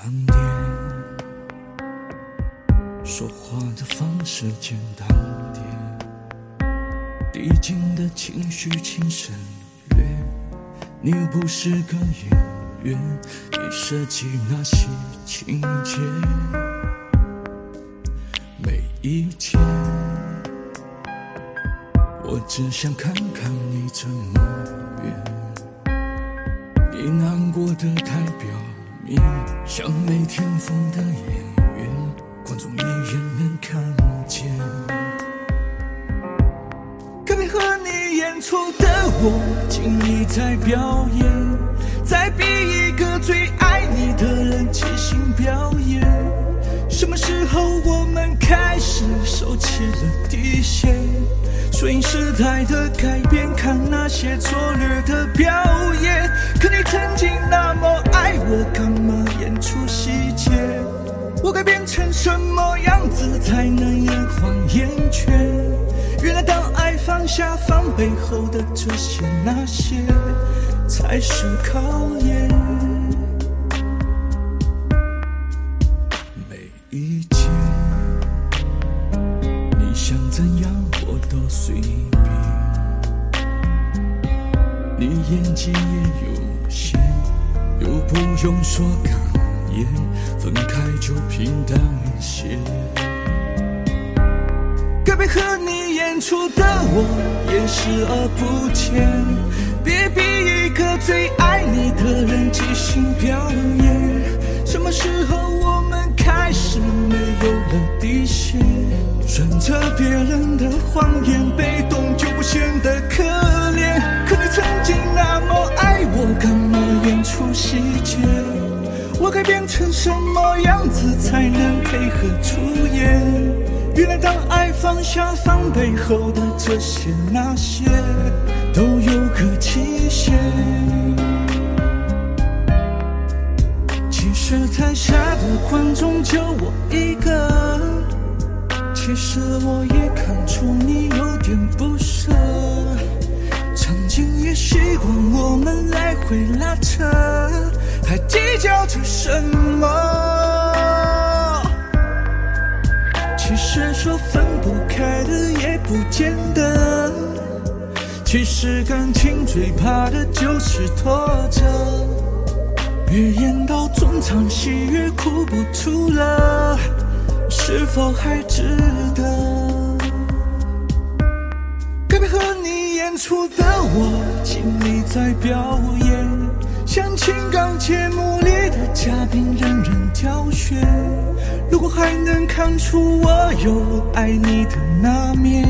当年说话的方式简单点，递进的情绪请省略。你又不是个演员，你设计那些情节，每一天，我只想看看你怎么演。你难过的太表面，像没天赋的演员，观众一眼能看见。可别和你演出的我，尽力在表演，在逼一个最爱你的人即兴表演。什么时候我们开始收起了底线？顺应时代的改变，看那些拙劣的表演。可你曾经那么爱我，干嘛出细节？我该变成什么样子才能延缓厌倦？原来当爱放下防备后的这些那些，才是考验。每一件你想怎样我都随便。你演技也有限，又不用说也，分开就平淡一些。该别和你演出的我演视而不见，别逼一个最爱你的人即兴表演。什么时候我们开始没有了底线？顺着别人的谎言，被动就不显得可我该变成什么样子才能配合出演？原来当爱放下防备后的这些那些，都有个期限。其实台下的观众就我一个，其实我也看出你有点不舍，曾经也希望我们来回拉扯，还计较着什么？其实说分不开的也不见得，其实感情最怕的就是拖着。越演到中场戏越哭不出了，是否还值得？该别和你演出的我尽力在表演，像情还能看出我有爱你的那面，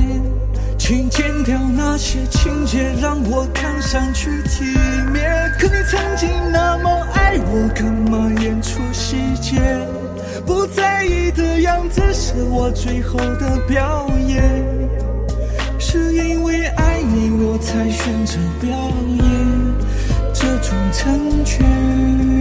请剪掉那些情节，让我看上去体面。可你曾经那么爱我，干嘛演出细节？不在意的样子是我最后的表演，是因为爱你我才选择表演这种成全。